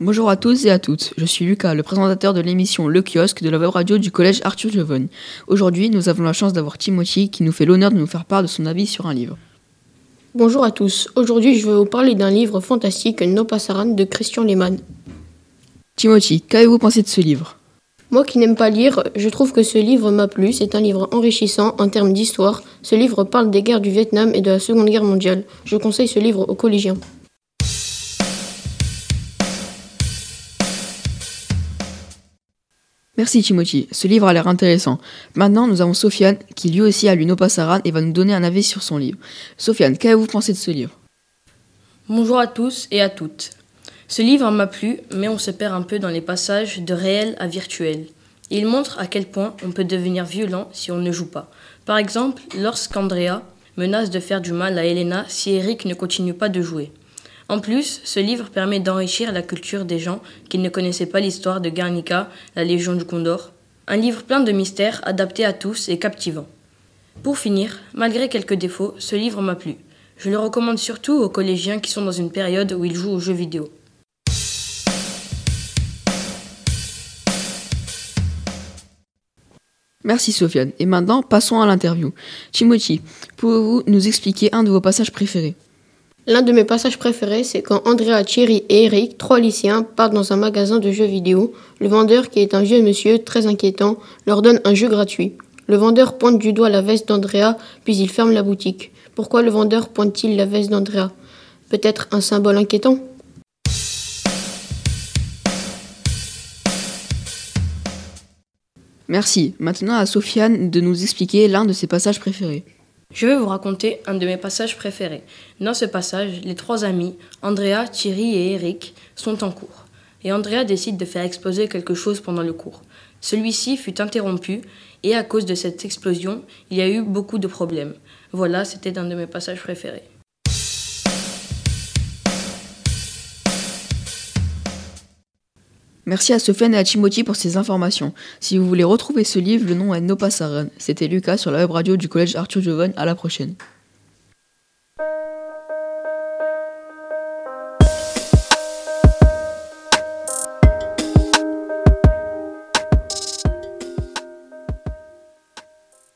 Bonjour à tous et à toutes, je suis Lucas, le présentateur de l'émission Le Kiosque de la web radio du collège Arthur Giovanni. Aujourd'hui, nous avons la chance d'avoir Timothy qui nous fait l'honneur de nous faire part de son avis sur un livre. Bonjour à tous, aujourd'hui je vais vous parler d'un livre fantastique, No Passaran de Christian Lehmann. Timothy, qu'avez-vous pensé de ce livre? Moi qui n'aime pas lire, je trouve que ce livre m'a plu, c'est un livre enrichissant en termes d'histoire. Ce livre parle des guerres du Vietnam et de la Seconde Guerre mondiale. Je conseille ce livre aux collégiens. Merci Timothy, ce livre a l'air intéressant. Maintenant, nous avons Sofiane qui lui aussi a lu No Passaran et va nous donner un avis sur son livre. Sofiane, qu'avez-vous pensé de ce livre? Bonjour à tous et à toutes. Ce livre m'a plu, mais on se perd un peu dans les passages de réel à virtuel. Il montre à quel point on peut devenir violent si on ne joue pas. Par exemple, lorsqu'Andrea menace de faire du mal à Elena si Eric ne continue pas de jouer. En plus, ce livre permet d'enrichir la culture des gens qui ne connaissaient pas l'histoire de Guernica, la Légion du Condor. Un livre plein de mystères, adapté à tous et captivant. Pour finir, malgré quelques défauts, ce livre m'a plu. Je le recommande surtout aux collégiens qui sont dans une période où ils jouent aux jeux vidéo. Merci Sofiane. Et maintenant, passons à l'interview. Timothy, pouvez-vous nous expliquer un de vos passages préférés? L'un de mes passages préférés, c'est quand Andrea, Thierry et Eric, trois lycéens, partent dans un magasin de jeux vidéo. Le vendeur, qui est un vieux monsieur très inquiétant, leur donne un jeu gratuit. Le vendeur pointe du doigt la veste d'Andrea, puis il ferme la boutique. Pourquoi le vendeur pointe-t-il la veste d'Andrea? Peut-être un symbole inquiétant? Merci. Maintenant à Sofiane de nous expliquer l'un de ses passages préférés. Je vais vous raconter un de mes passages préférés. Dans ce passage, les trois amis, Andrea, Thierry et Eric, sont en cours. Et Andrea décide de faire exploser quelque chose pendant le cours. Celui-ci fut interrompu et à cause de cette explosion, il y a eu beaucoup de problèmes. Voilà, c'était un de mes passages préférés. Merci à Sofiane et à Timothy pour ces informations. Si vous voulez retrouver ce livre, le nom est No Passaran. C'était Lucas sur la web radio du collège Arthur Jovan. À la prochaine.